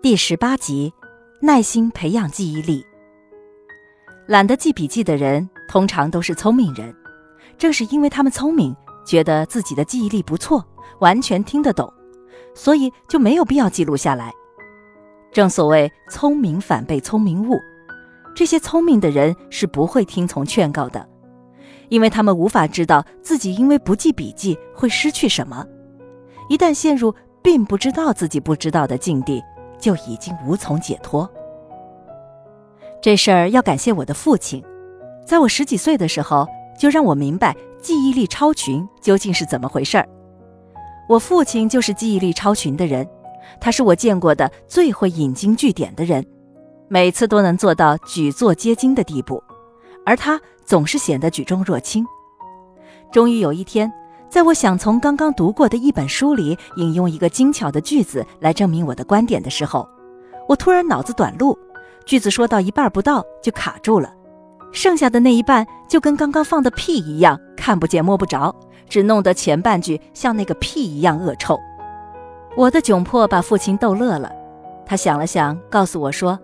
第十八集，耐心培养记忆力。懒得记笔记的人，通常都是聪明人。正是因为他们聪明，觉得自己的记忆力不错，完全听得懂，所以就没有必要记录下来。正所谓聪明反被聪明误，这些聪明的人是不会听从劝告的，因为他们无法知道自己因为不记笔记会失去什么。一旦陷入并不知道自己不知道的境地，就已经无从解脱。这事儿要感谢我的父亲，在我十几岁的时候就让我明白记忆力超群究竟是怎么回事儿。我父亲就是记忆力超群的人，他是我见过的最会引经据典的人，每次都能做到举座皆惊的地步，而他总是显得举重若轻。终于有一天。在我想从刚刚读过的一本书里引用一个精巧的句子来证明我的观点的时候，我突然脑子短路，句子说到一半不到就卡住了，剩下的那一半就跟刚刚放的屁一样看不见摸不着，只弄得前半句像那个屁一样恶臭。我的窘迫把父亲逗乐了，他想了想，告诉我说：“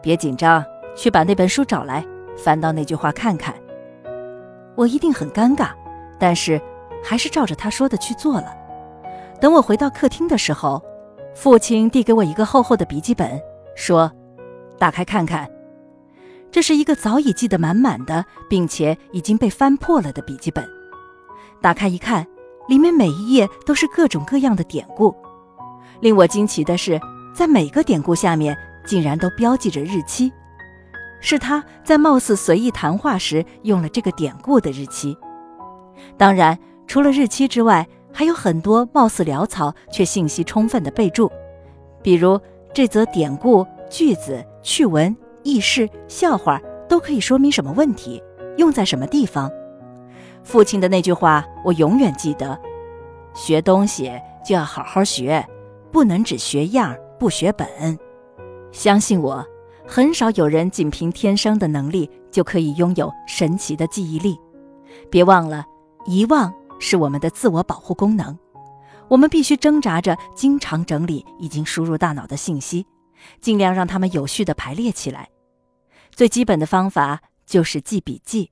别紧张，去把那本书找来，翻到那句话看看。”我一定很尴尬，但是。还是照着他说的去做了。等我回到客厅的时候，父亲递给我一个厚厚的笔记本，说：“打开看看。”这是一个早已记得满满的，并且已经被翻破了的笔记本。打开一看，里面每一页都是各种各样的典故。令我惊奇的是，在每个典故下面竟然都标记着日期，是他在貌似随意谈话时用了这个典故的日期。当然。除了日期之外，还有很多貌似潦草却信息充分的备注，比如这则典故、句子、趣闻、轶事、笑话都可以说明什么问题，用在什么地方。父亲的那句话我永远记得：学东西就要好好学，不能只学样不学本。相信我，很少有人仅凭天生的能力就可以拥有神奇的记忆力。别忘了，遗忘。是我们的自我保护功能，我们必须挣扎着经常整理已经输入大脑的信息，尽量让它们有序的排列起来。最基本的方法就是记笔记。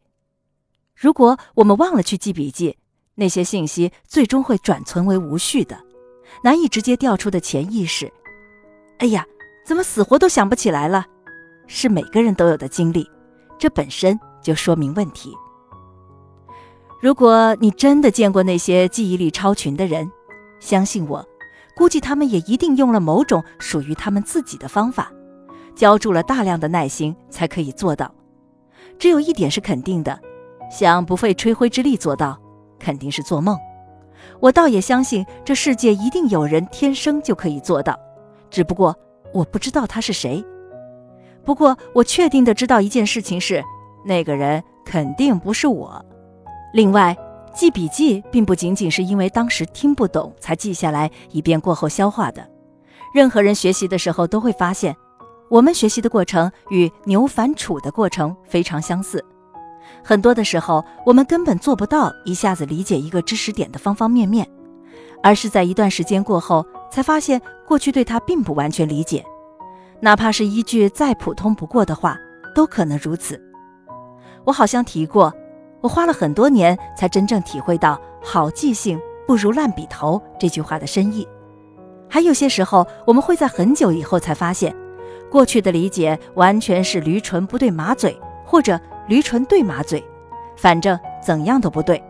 如果我们忘了去记笔记，那些信息最终会转存为无序的，难以直接调出的潜意识。哎呀，怎么死活都想不起来了？是每个人都有的经历，这本身就说明问题。如果你真的见过那些记忆力超群的人，相信我，估计他们也一定用了某种属于他们自己的方法，浇筑了大量的耐心才可以做到。只有一点是肯定的，想不费吹灰之力做到，肯定是做梦。我倒也相信这世界一定有人天生就可以做到，只不过我不知道他是谁。不过我确定的知道一件事情是，那个人肯定不是我。另外，记笔记并不仅仅是因为当时听不懂才记下来，以便过后消化的。任何人学习的时候都会发现，我们学习的过程与牛反刍的过程非常相似。很多的时候，我们根本做不到一下子理解一个知识点的方方面面，而是在一段时间过后才发现过去对它并不完全理解。哪怕是一句再普通不过的话，都可能如此。我好像提过。我花了很多年才真正体会到“好记性不如烂笔头”这句话的深意。还有些时候，我们会在很久以后才发现，过去的理解完全是驴唇不对马嘴，或者驴唇对马嘴，反正怎样都不对。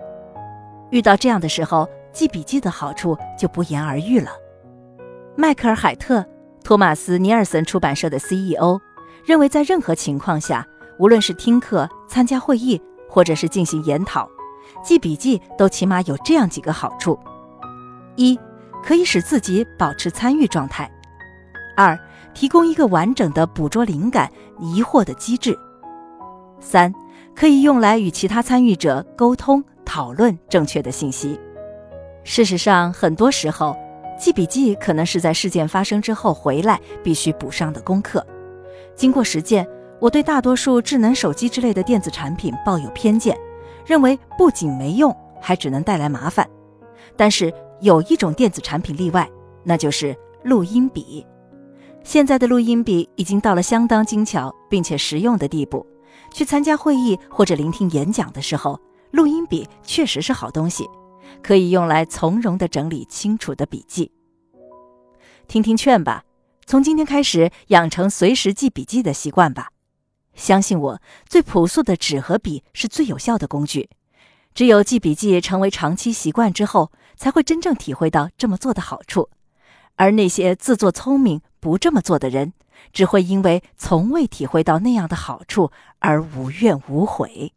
遇到这样的时候，记笔记的好处就不言而喻了。迈克尔·海特，托马斯·尼尔森出版社的 CEO，认为在任何情况下，无论是听课、参加会议。或者是进行研讨、记笔记，都起码有这样几个好处：一，可以使自己保持参与状态；二，提供一个完整的捕捉灵感、疑惑的机制；三，可以用来与其他参与者沟通、讨论正确的信息。事实上，很多时候，记笔记可能是在事件发生之后回来必须补上的功课。经过实践。我对大多数智能手机之类的电子产品抱有偏见，认为不仅没用，还只能带来麻烦。但是有一种电子产品例外，那就是录音笔。现在的录音笔已经到了相当精巧并且实用的地步，去参加会议或者聆听演讲的时候，录音笔确实是好东西，可以用来从容的整理清楚的笔记。听听劝吧，从今天开始养成随时记笔记的习惯吧。相信我，最朴素的纸和笔是最有效的工具。只有记笔记成为长期习惯之后，才会真正体会到这么做的好处。而那些自作聪明不这么做的人，只会因为从未体会到那样的好处而无怨无悔。